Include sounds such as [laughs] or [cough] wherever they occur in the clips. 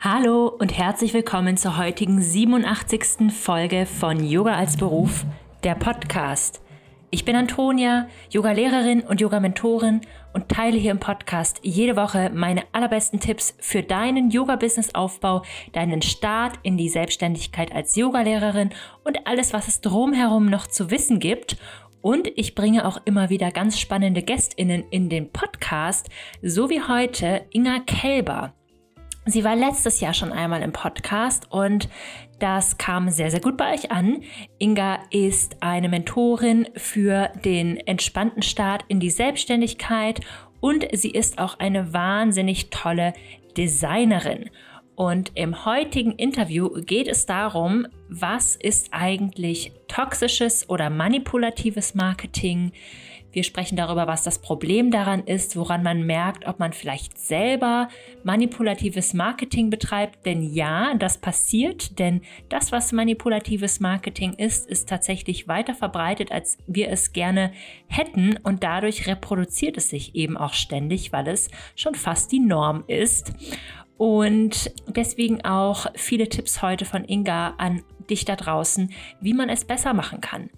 Hallo und herzlich willkommen zur heutigen 87. Folge von Yoga als Beruf, der Podcast. Ich bin Antonia, Yoga-Lehrerin und Yoga-Mentorin und teile hier im Podcast jede Woche meine allerbesten Tipps für deinen Yoga-Business-Aufbau, deinen Start in die Selbstständigkeit als Yogalehrerin und alles, was es drumherum noch zu wissen gibt. Und ich bringe auch immer wieder ganz spannende GästInnen in den Podcast, so wie heute Inga Kelber. Sie war letztes Jahr schon einmal im Podcast und das kam sehr, sehr gut bei euch an. Inga ist eine Mentorin für den entspannten Start in die Selbstständigkeit und sie ist auch eine wahnsinnig tolle Designerin. Und im heutigen Interview geht es darum, was ist eigentlich toxisches oder manipulatives Marketing? Wir sprechen darüber, was das Problem daran ist, woran man merkt, ob man vielleicht selber manipulatives Marketing betreibt. Denn ja, das passiert, denn das, was manipulatives Marketing ist, ist tatsächlich weiter verbreitet, als wir es gerne hätten. Und dadurch reproduziert es sich eben auch ständig, weil es schon fast die Norm ist. Und deswegen auch viele Tipps heute von Inga an dich da draußen, wie man es besser machen kann.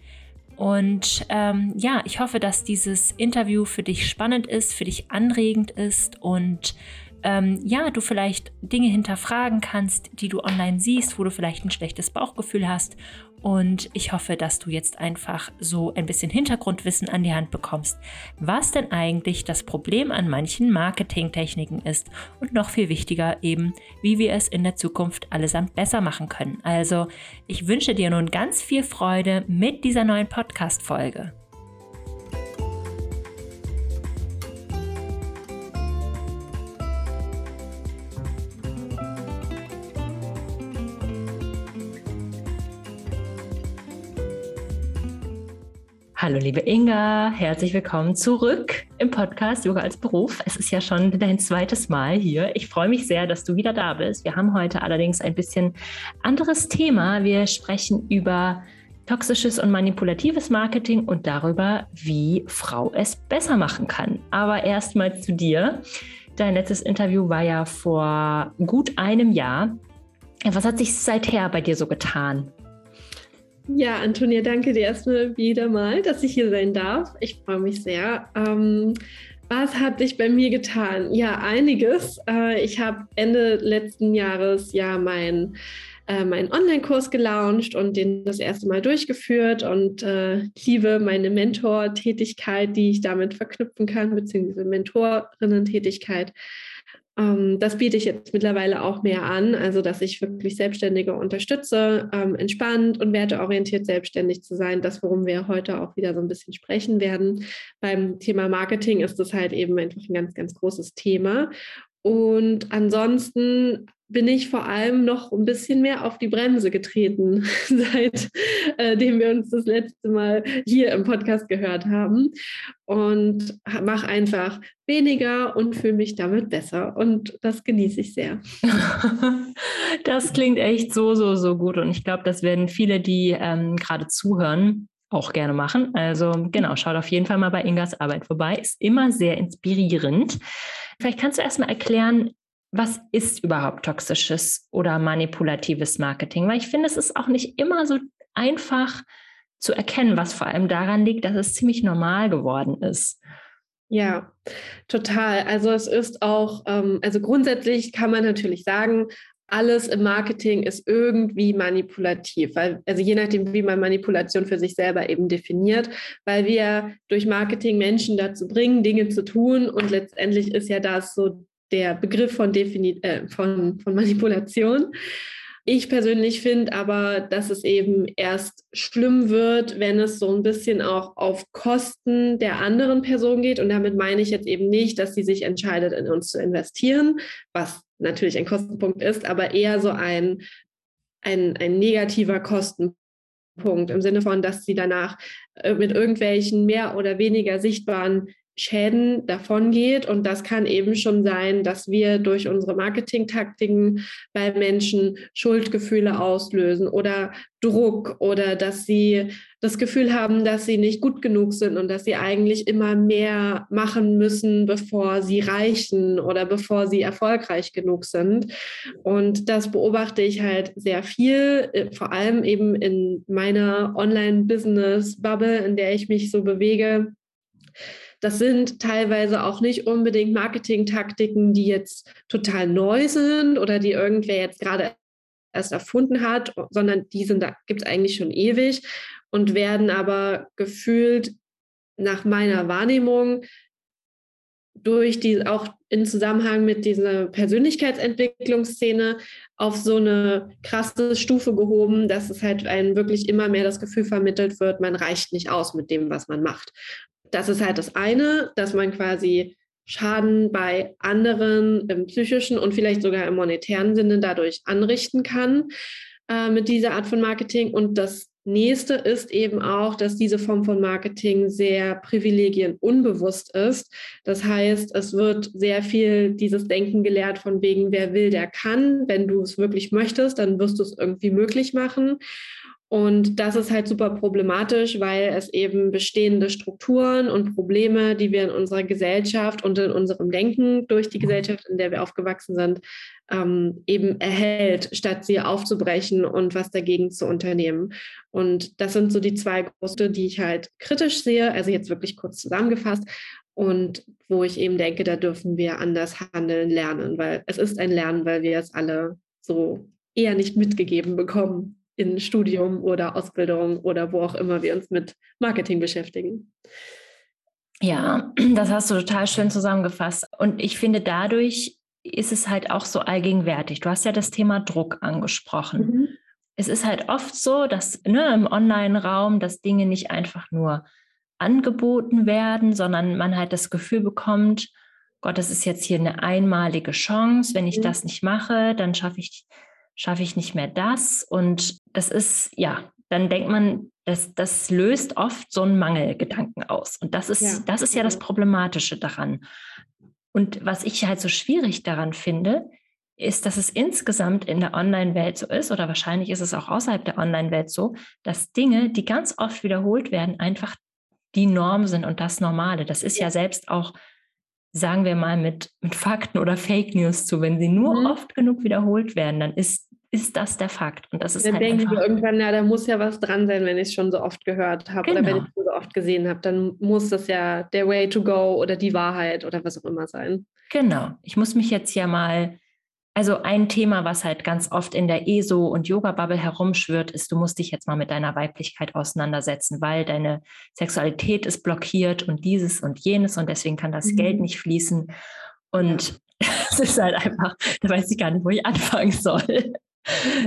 Und ähm, ja, ich hoffe, dass dieses Interview für dich spannend ist, für dich anregend ist und ähm, ja, du vielleicht Dinge hinterfragen kannst, die du online siehst, wo du vielleicht ein schlechtes Bauchgefühl hast und ich hoffe, dass du jetzt einfach so ein bisschen Hintergrundwissen an die Hand bekommst, was denn eigentlich das Problem an manchen Marketingtechniken ist und noch viel wichtiger eben, wie wir es in der Zukunft allesamt besser machen können. Also, ich wünsche dir nun ganz viel Freude mit dieser neuen Podcast-Folge. Hallo liebe Inga, herzlich willkommen zurück im Podcast Yoga als Beruf. Es ist ja schon dein zweites Mal hier. Ich freue mich sehr, dass du wieder da bist. Wir haben heute allerdings ein bisschen anderes Thema. Wir sprechen über toxisches und manipulatives Marketing und darüber, wie Frau es besser machen kann. Aber erstmal zu dir. Dein letztes Interview war ja vor gut einem Jahr. Was hat sich seither bei dir so getan? Ja, Antonia, danke dir erstmal wieder mal, dass ich hier sein darf. Ich freue mich sehr. Ähm, was hat sich bei mir getan? Ja, einiges. Äh, ich habe Ende letzten Jahres ja mein äh, meinen Online-Kurs gelauncht und den das erste Mal durchgeführt und äh, liebe meine Mentor-Tätigkeit, die ich damit verknüpfen kann, beziehungsweise Mentorinnen-Tätigkeit. Ähm, das biete ich jetzt mittlerweile auch mehr an, also dass ich wirklich Selbstständige unterstütze, ähm, entspannt und werteorientiert selbstständig zu sein. Das, worum wir heute auch wieder so ein bisschen sprechen werden. Beim Thema Marketing ist das halt eben einfach ein ganz, ganz großes Thema. Und ansonsten bin ich vor allem noch ein bisschen mehr auf die Bremse getreten, [laughs] seitdem äh, wir uns das letzte Mal hier im Podcast gehört haben. Und mache einfach weniger und fühle mich damit besser. Und das genieße ich sehr. [laughs] das klingt echt so, so, so gut. Und ich glaube, das werden viele, die ähm, gerade zuhören, auch gerne machen. Also genau, schaut auf jeden Fall mal bei Ingas Arbeit vorbei. Ist immer sehr inspirierend. Vielleicht kannst du erstmal erklären, was ist überhaupt toxisches oder manipulatives Marketing? Weil ich finde, es ist auch nicht immer so einfach zu erkennen, was vor allem daran liegt, dass es ziemlich normal geworden ist. Ja, total. Also es ist auch, ähm, also grundsätzlich kann man natürlich sagen, alles im Marketing ist irgendwie manipulativ, weil, also je nachdem, wie man Manipulation für sich selber eben definiert, weil wir durch Marketing Menschen dazu bringen, Dinge zu tun und letztendlich ist ja das so der Begriff von, Defini äh, von, von Manipulation. Ich persönlich finde aber, dass es eben erst schlimm wird, wenn es so ein bisschen auch auf Kosten der anderen Person geht. Und damit meine ich jetzt eben nicht, dass sie sich entscheidet, in uns zu investieren, was natürlich ein Kostenpunkt ist, aber eher so ein, ein, ein negativer Kostenpunkt im Sinne von, dass sie danach äh, mit irgendwelchen mehr oder weniger sichtbaren Schäden davon geht. Und das kann eben schon sein, dass wir durch unsere Marketingtaktiken bei Menschen Schuldgefühle auslösen oder Druck oder dass sie das Gefühl haben, dass sie nicht gut genug sind und dass sie eigentlich immer mehr machen müssen, bevor sie reichen oder bevor sie erfolgreich genug sind. Und das beobachte ich halt sehr viel, äh, vor allem eben in meiner Online-Business-Bubble, in der ich mich so bewege das sind teilweise auch nicht unbedingt Marketing-Taktiken, die jetzt total neu sind oder die irgendwer jetzt gerade erst erfunden hat, sondern die sind gibt es eigentlich schon ewig und werden aber gefühlt nach meiner Wahrnehmung durch die auch in Zusammenhang mit dieser Persönlichkeitsentwicklungsszene auf so eine krasse Stufe gehoben, dass es halt einem wirklich immer mehr das Gefühl vermittelt wird, man reicht nicht aus mit dem, was man macht das ist halt das eine, dass man quasi Schaden bei anderen im psychischen und vielleicht sogar im monetären Sinne dadurch anrichten kann äh, mit dieser Art von Marketing. Und das nächste ist eben auch, dass diese Form von Marketing sehr privilegienunbewusst ist. Das heißt, es wird sehr viel dieses Denken gelehrt von wegen, wer will, der kann. Wenn du es wirklich möchtest, dann wirst du es irgendwie möglich machen. Und das ist halt super problematisch, weil es eben bestehende Strukturen und Probleme, die wir in unserer Gesellschaft und in unserem Denken durch die Gesellschaft, in der wir aufgewachsen sind, ähm, eben erhält, statt sie aufzubrechen und was dagegen zu unternehmen. Und das sind so die zwei große, die ich halt kritisch sehe, also jetzt wirklich kurz zusammengefasst. Und wo ich eben denke, da dürfen wir anders handeln, lernen, weil es ist ein Lernen, weil wir es alle so eher nicht mitgegeben bekommen in Studium oder Ausbildung oder wo auch immer wir uns mit Marketing beschäftigen. Ja, [clears throat] das hast du total schön zusammengefasst. Und ich finde, dadurch ist es halt auch so allgegenwärtig. Du hast ja das Thema Druck angesprochen. Mhm. Es ist halt oft so, dass ne, im Online-Raum, dass Dinge nicht einfach nur angeboten werden, sondern man halt das Gefühl bekommt, Gott, das ist jetzt hier eine einmalige Chance. Wenn ich mhm. das nicht mache, dann schaffe ich schaffe ich nicht mehr das. Und das ist, ja, dann denkt man, das, das löst oft so einen Mangelgedanken aus. Und das ist, ja. das ist ja das Problematische daran. Und was ich halt so schwierig daran finde, ist, dass es insgesamt in der Online-Welt so ist, oder wahrscheinlich ist es auch außerhalb der Online-Welt so, dass Dinge, die ganz oft wiederholt werden, einfach die Norm sind und das Normale. Das ist ja, ja selbst auch sagen wir mal, mit, mit Fakten oder Fake News zu. Wenn sie nur mhm. oft genug wiederholt werden, dann ist, ist das der Fakt. Und das ist dann halt denken wir irgendwann, na, da muss ja was dran sein, wenn ich es schon so oft gehört habe genau. oder wenn genau. ich es so oft gesehen habe. Dann muss das ja der Way to go oder die Wahrheit oder was auch immer sein. Genau. Ich muss mich jetzt ja mal also ein Thema, was halt ganz oft in der ESO und Yoga-Bubble herumschwirrt, ist, du musst dich jetzt mal mit deiner Weiblichkeit auseinandersetzen, weil deine Sexualität ist blockiert und dieses und jenes und deswegen kann das mhm. Geld nicht fließen. Und [laughs] es ist halt einfach, da weiß ich gar nicht, wo ich anfangen soll.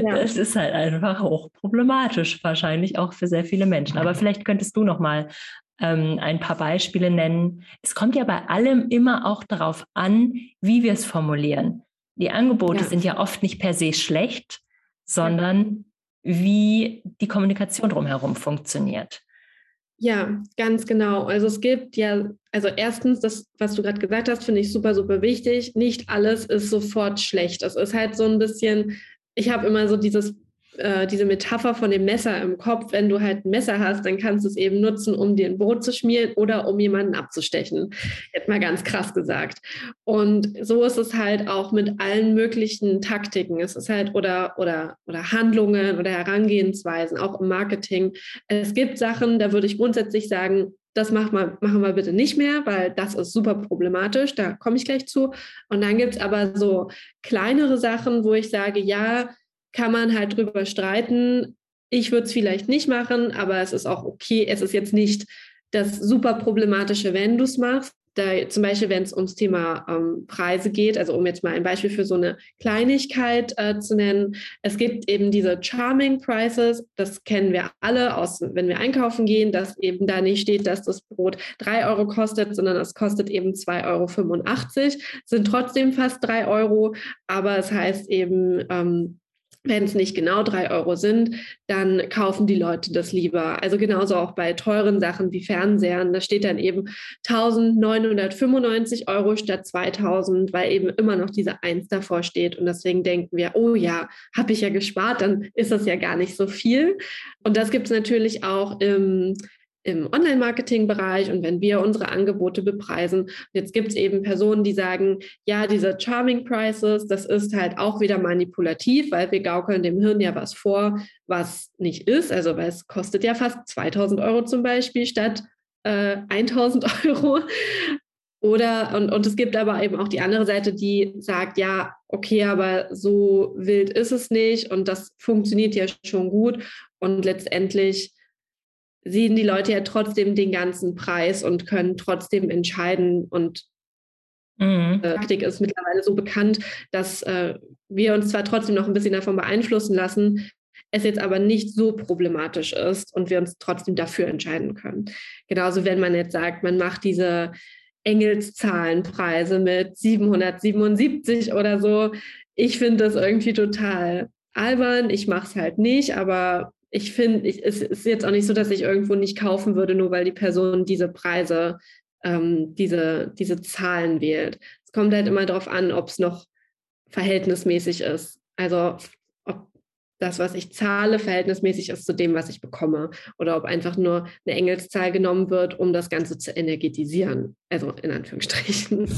Ja. Das ist halt einfach hochproblematisch, wahrscheinlich auch für sehr viele Menschen. Aber vielleicht könntest du noch mal ähm, ein paar Beispiele nennen. Es kommt ja bei allem immer auch darauf an, wie wir es formulieren. Die Angebote ja. sind ja oft nicht per se schlecht, sondern wie die Kommunikation drumherum funktioniert. Ja, ganz genau. Also es gibt ja, also erstens, das, was du gerade gesagt hast, finde ich super, super wichtig. Nicht alles ist sofort schlecht. Es ist halt so ein bisschen, ich habe immer so dieses äh, diese Metapher von dem Messer im Kopf, wenn du halt ein Messer hast, dann kannst du es eben nutzen, um dir ein Brot zu schmieren oder um jemanden abzustechen. Jetzt mal ganz krass gesagt. Und so ist es halt auch mit allen möglichen Taktiken. Es ist halt oder, oder, oder Handlungen oder Herangehensweisen, auch im Marketing. Es gibt Sachen, da würde ich grundsätzlich sagen, das machen wir, machen wir bitte nicht mehr, weil das ist super problematisch. Da komme ich gleich zu. Und dann gibt es aber so kleinere Sachen, wo ich sage, ja, kann man halt drüber streiten. Ich würde es vielleicht nicht machen, aber es ist auch okay. Es ist jetzt nicht das super problematische, wenn du es machst. Da, zum Beispiel, wenn es ums Thema ähm, Preise geht, also um jetzt mal ein Beispiel für so eine Kleinigkeit äh, zu nennen. Es gibt eben diese Charming Prices, das kennen wir alle aus, wenn wir einkaufen gehen, dass eben da nicht steht, dass das Brot drei Euro kostet, sondern es kostet eben 2,85 Euro, sind trotzdem fast drei Euro, aber es heißt eben, ähm, wenn es nicht genau drei Euro sind, dann kaufen die Leute das lieber. Also genauso auch bei teuren Sachen wie Fernsehern. Da steht dann eben 1995 Euro statt 2000, weil eben immer noch diese Eins davor steht. Und deswegen denken wir, oh ja, habe ich ja gespart, dann ist das ja gar nicht so viel. Und das gibt es natürlich auch im im Online-Marketing-Bereich und wenn wir unsere Angebote bepreisen. Jetzt gibt es eben Personen, die sagen, ja, diese Charming Prices, das ist halt auch wieder manipulativ, weil wir gaukeln dem Hirn ja was vor, was nicht ist. Also weil es kostet ja fast 2000 Euro zum Beispiel statt äh, 1000 [laughs] Euro. Oder, und, und es gibt aber eben auch die andere Seite, die sagt, ja, okay, aber so wild ist es nicht und das funktioniert ja schon gut. Und letztendlich sehen die Leute ja trotzdem den ganzen Preis und können trotzdem entscheiden. Und mhm. äh, Taktik ist mittlerweile so bekannt, dass äh, wir uns zwar trotzdem noch ein bisschen davon beeinflussen lassen, es jetzt aber nicht so problematisch ist und wir uns trotzdem dafür entscheiden können. Genauso, wenn man jetzt sagt, man macht diese Engelszahlenpreise mit 777 oder so. Ich finde das irgendwie total albern. Ich mache es halt nicht, aber ich finde, es ist jetzt auch nicht so, dass ich irgendwo nicht kaufen würde, nur weil die Person diese Preise, ähm, diese, diese Zahlen wählt. Es kommt halt immer darauf an, ob es noch verhältnismäßig ist. Also ob das, was ich zahle, verhältnismäßig ist zu dem, was ich bekomme. Oder ob einfach nur eine Engelszahl genommen wird, um das Ganze zu energetisieren. Also in Anführungsstrichen.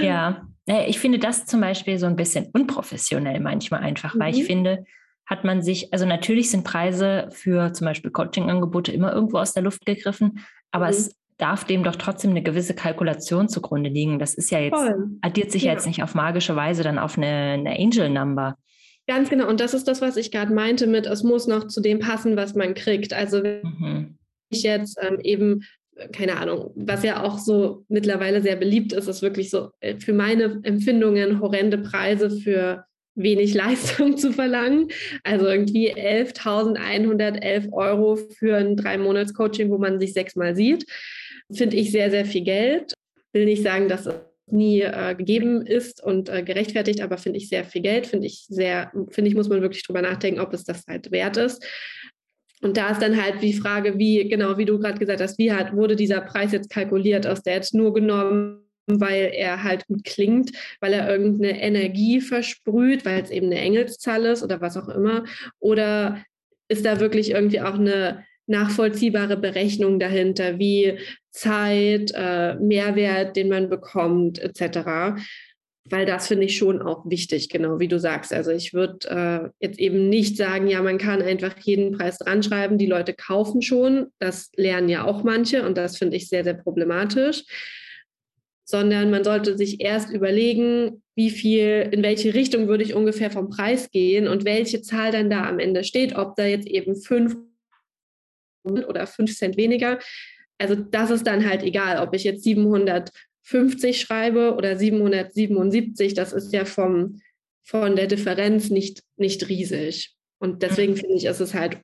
Ja, ich finde das zum Beispiel so ein bisschen unprofessionell manchmal einfach, mhm. weil ich mhm. finde, hat man sich, also natürlich sind Preise für zum Beispiel Coaching-Angebote immer irgendwo aus der Luft gegriffen, aber mhm. es darf dem doch trotzdem eine gewisse Kalkulation zugrunde liegen. Das ist ja jetzt, Voll. addiert sich ja. jetzt nicht auf magische Weise dann auf eine, eine Angel-Number. Ganz genau. Und das ist das, was ich gerade meinte mit, es muss noch zu dem passen, was man kriegt. Also wenn mhm. ich jetzt ähm, eben keine Ahnung, was ja auch so mittlerweile sehr beliebt ist, ist wirklich so äh, für meine Empfindungen horrende Preise für wenig Leistung zu verlangen. Also irgendwie 11.111 Euro für ein Drei-Monats-Coaching, wo man sich sechsmal sieht, finde ich sehr, sehr viel Geld. Will nicht sagen, dass es nie äh, gegeben ist und äh, gerechtfertigt, aber finde ich sehr viel Geld, finde ich sehr, finde ich, muss man wirklich drüber nachdenken, ob es das halt wert ist. Und da ist dann halt die Frage, wie, genau wie du gerade gesagt hast, wie hat, wurde dieser Preis jetzt kalkuliert? Ist der jetzt nur genommen weil er halt gut klingt, weil er irgendeine Energie versprüht, weil es eben eine Engelszahl ist oder was auch immer? Oder ist da wirklich irgendwie auch eine nachvollziehbare Berechnung dahinter, wie Zeit, äh, Mehrwert, den man bekommt, etc. Weil das finde ich schon auch wichtig, genau wie du sagst. Also ich würde äh, jetzt eben nicht sagen, ja, man kann einfach jeden Preis dran schreiben, die Leute kaufen schon. Das lernen ja auch manche und das finde ich sehr, sehr problematisch sondern man sollte sich erst überlegen, wie viel, in welche Richtung würde ich ungefähr vom Preis gehen und welche Zahl dann da am Ende steht, ob da jetzt eben fünf oder fünf Cent weniger. Also das ist dann halt egal, ob ich jetzt 750 schreibe oder 777, das ist ja vom, von der Differenz nicht, nicht riesig. Und deswegen mhm. finde ich, ist es halt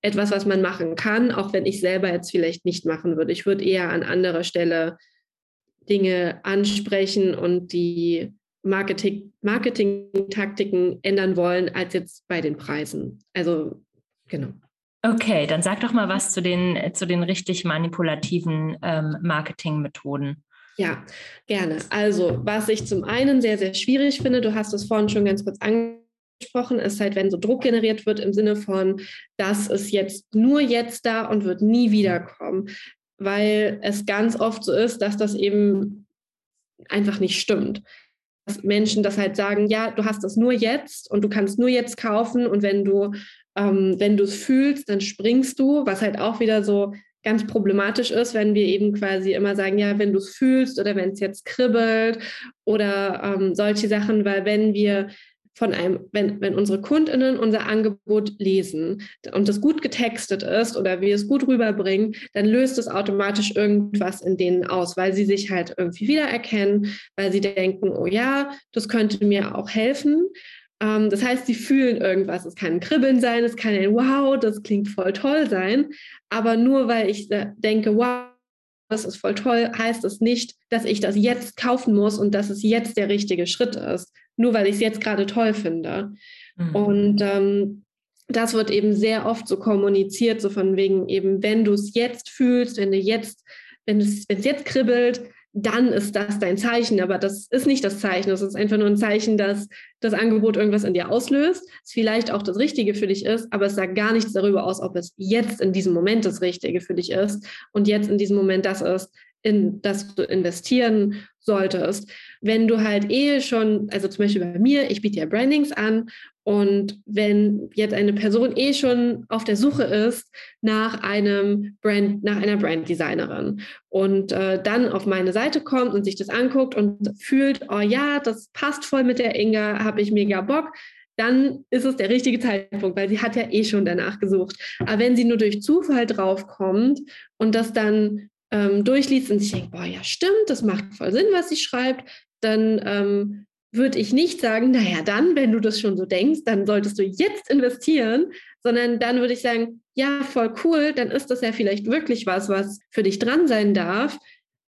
etwas, was man machen kann, auch wenn ich selber jetzt vielleicht nicht machen würde. Ich würde eher an anderer Stelle Dinge ansprechen und die Marketing, Marketing-Taktiken ändern wollen, als jetzt bei den Preisen. Also, genau. Okay, dann sag doch mal was zu den, zu den richtig manipulativen ähm, Marketingmethoden. Ja, gerne. Also, was ich zum einen sehr, sehr schwierig finde, du hast es vorhin schon ganz kurz angesprochen, ist halt, wenn so Druck generiert wird im Sinne von, das ist jetzt nur jetzt da und wird nie wiederkommen weil es ganz oft so ist, dass das eben einfach nicht stimmt. Dass Menschen das halt sagen, ja, du hast das nur jetzt und du kannst nur jetzt kaufen und wenn du, ähm, wenn du es fühlst, dann springst du, was halt auch wieder so ganz problematisch ist, wenn wir eben quasi immer sagen, ja, wenn du es fühlst oder wenn es jetzt kribbelt oder ähm, solche Sachen, weil wenn wir von einem, wenn, wenn unsere KundInnen unser Angebot lesen und das gut getextet ist oder wir es gut rüberbringen, dann löst es automatisch irgendwas in denen aus, weil sie sich halt irgendwie wiedererkennen, weil sie denken, oh ja, das könnte mir auch helfen. Ähm, das heißt, sie fühlen irgendwas. Es kann ein Kribbeln sein, es kann ein Wow, das klingt voll toll sein. Aber nur weil ich denke, wow, das ist voll toll, heißt es nicht, dass ich das jetzt kaufen muss und dass es jetzt der richtige Schritt ist nur weil ich es jetzt gerade toll finde. Mhm. Und ähm, das wird eben sehr oft so kommuniziert, so von wegen eben, wenn du es jetzt fühlst, wenn du jetzt, wenn es jetzt kribbelt, dann ist das dein Zeichen. Aber das ist nicht das Zeichen. Das ist einfach nur ein Zeichen, dass das Angebot irgendwas in dir auslöst. Es vielleicht auch das Richtige für dich ist, aber es sagt gar nichts darüber aus, ob es jetzt in diesem Moment das Richtige für dich ist und jetzt in diesem Moment das ist, in das du investieren solltest. Wenn du halt eh schon, also zum Beispiel bei mir, ich biete ja Brandings an und wenn jetzt eine Person eh schon auf der Suche ist nach einem Brand, nach einer Branddesignerin und äh, dann auf meine Seite kommt und sich das anguckt und fühlt, oh ja, das passt voll mit der Inga, habe ich mega Bock, dann ist es der richtige Zeitpunkt, weil sie hat ja eh schon danach gesucht. Aber wenn sie nur durch Zufall draufkommt und das dann ähm, durchliest und sich denkt, boah, ja, stimmt, das macht voll Sinn, was sie schreibt, dann ähm, würde ich nicht sagen, naja, dann, wenn du das schon so denkst, dann solltest du jetzt investieren, sondern dann würde ich sagen, ja, voll cool, dann ist das ja vielleicht wirklich was, was für dich dran sein darf.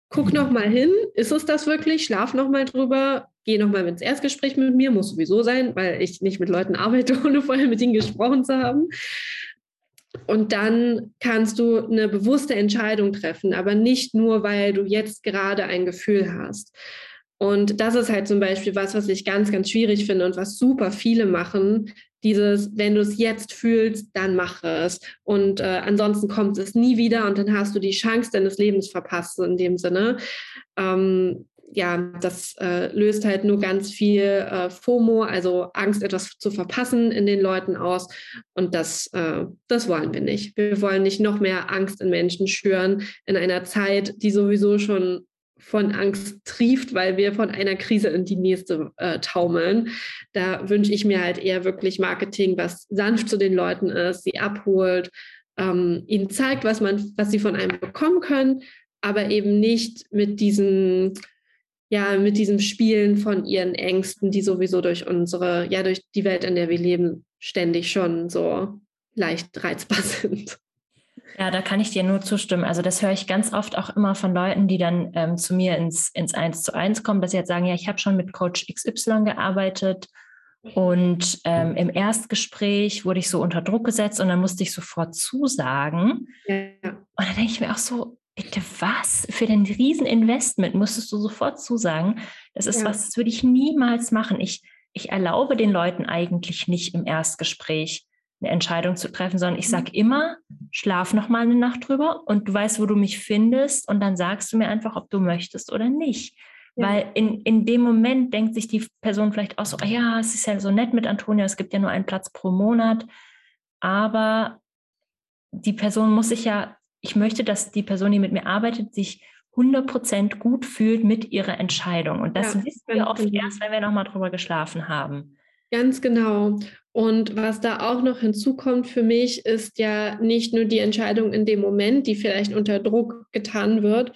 Guck noch mal hin, ist es das wirklich? Schlaf noch mal drüber, geh noch mal ins Erstgespräch mit mir, muss sowieso sein, weil ich nicht mit Leuten arbeite, [laughs] ohne vorher mit ihnen gesprochen zu haben. Und dann kannst du eine bewusste Entscheidung treffen, aber nicht nur, weil du jetzt gerade ein Gefühl hast. Und das ist halt zum Beispiel was, was ich ganz, ganz schwierig finde und was super viele machen. Dieses, wenn du es jetzt fühlst, dann mache es. Und äh, ansonsten kommt es nie wieder und dann hast du die Chance deines Lebens verpasst, in dem Sinne. Ähm, ja, das äh, löst halt nur ganz viel äh, FOMO, also Angst, etwas zu verpassen in den Leuten aus. Und das, äh, das wollen wir nicht. Wir wollen nicht noch mehr Angst in Menschen schüren in einer Zeit, die sowieso schon von Angst trieft, weil wir von einer Krise in die nächste äh, taumeln. Da wünsche ich mir halt eher wirklich Marketing, was sanft zu den Leuten ist, sie abholt, ähm, ihnen zeigt, was man, was sie von einem bekommen können, aber eben nicht mit diesem ja, mit diesem Spielen von ihren Ängsten, die sowieso durch unsere, ja, durch die Welt, in der wir leben, ständig schon so leicht reizbar [laughs] sind. Ja, da kann ich dir nur zustimmen. Also das höre ich ganz oft auch immer von Leuten, die dann ähm, zu mir ins, ins Eins zu eins kommen, dass sie jetzt sagen, ja, ich habe schon mit Coach XY gearbeitet und ähm, im Erstgespräch wurde ich so unter Druck gesetzt und dann musste ich sofort zusagen. Ja. Und da denke ich mir auch so, bitte was? Für den Rieseninvestment musstest du sofort zusagen. Das ist ja. was, das würde ich niemals machen. Ich, ich erlaube den Leuten eigentlich nicht im Erstgespräch eine Entscheidung zu treffen, sondern ich sage immer, schlaf noch mal eine Nacht drüber und du weißt, wo du mich findest und dann sagst du mir einfach, ob du möchtest oder nicht. Ja. Weil in, in dem Moment denkt sich die Person vielleicht auch so, ah ja, es ist ja so nett mit Antonia, es gibt ja nur einen Platz pro Monat. Aber die Person muss sich ja, ich möchte, dass die Person, die mit mir arbeitet, sich 100% gut fühlt mit ihrer Entscheidung. Und das ja, wissen wir oft genau. erst, wenn wir nochmal drüber geschlafen haben. Ganz genau. Und was da auch noch hinzukommt für mich, ist ja nicht nur die Entscheidung in dem Moment, die vielleicht unter Druck getan wird,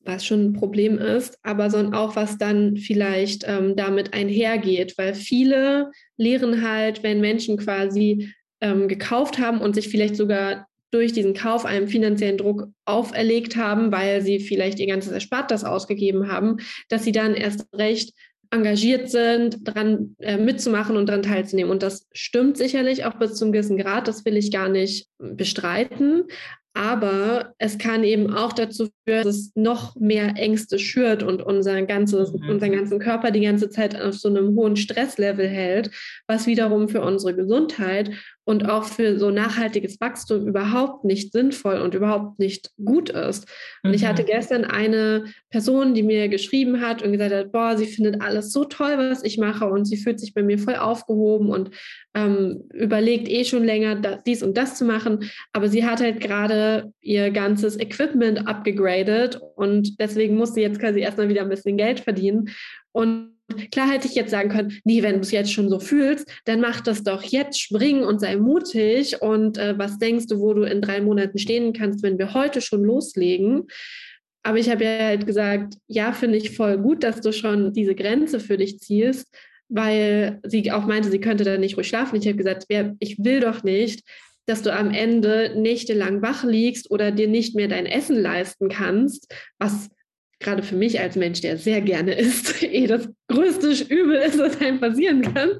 was schon ein Problem ist, aber sondern auch, was dann vielleicht ähm, damit einhergeht, weil viele lehren halt, wenn Menschen quasi ähm, gekauft haben und sich vielleicht sogar durch diesen Kauf einen finanziellen Druck auferlegt haben, weil sie vielleicht ihr ganzes Erspartes ausgegeben haben, dass sie dann erst recht engagiert sind, daran äh, mitzumachen und daran teilzunehmen. Und das stimmt sicherlich auch bis zum gewissen Grad, das will ich gar nicht bestreiten. Aber es kann eben auch dazu führen, dass es noch mehr Ängste schürt und unser ganzes, mhm. unseren ganzen Körper die ganze Zeit auf so einem hohen Stresslevel hält, was wiederum für unsere Gesundheit und auch für so nachhaltiges Wachstum überhaupt nicht sinnvoll und überhaupt nicht gut ist. Und mhm. ich hatte gestern eine Person, die mir geschrieben hat und gesagt hat, boah, sie findet alles so toll, was ich mache und sie fühlt sich bei mir voll aufgehoben und ähm, überlegt eh schon länger, das, dies und das zu machen. Aber sie hat halt gerade ihr ganzes Equipment abgegradet und deswegen muss sie jetzt quasi erstmal wieder ein bisschen Geld verdienen. Und klar hätte ich jetzt sagen können, nee, wenn du es jetzt schon so fühlst, dann mach das doch jetzt, spring und sei mutig. Und äh, was denkst du, wo du in drei Monaten stehen kannst, wenn wir heute schon loslegen? Aber ich habe ja halt gesagt, ja, finde ich voll gut, dass du schon diese Grenze für dich ziehst, weil sie auch meinte, sie könnte da nicht ruhig schlafen. Ich habe gesagt, ich will doch nicht, dass du am Ende nächtelang wach liegst oder dir nicht mehr dein Essen leisten kannst, was gerade für mich als Mensch, der sehr gerne isst, [laughs] eh das größte Übel ist, was einem passieren kann.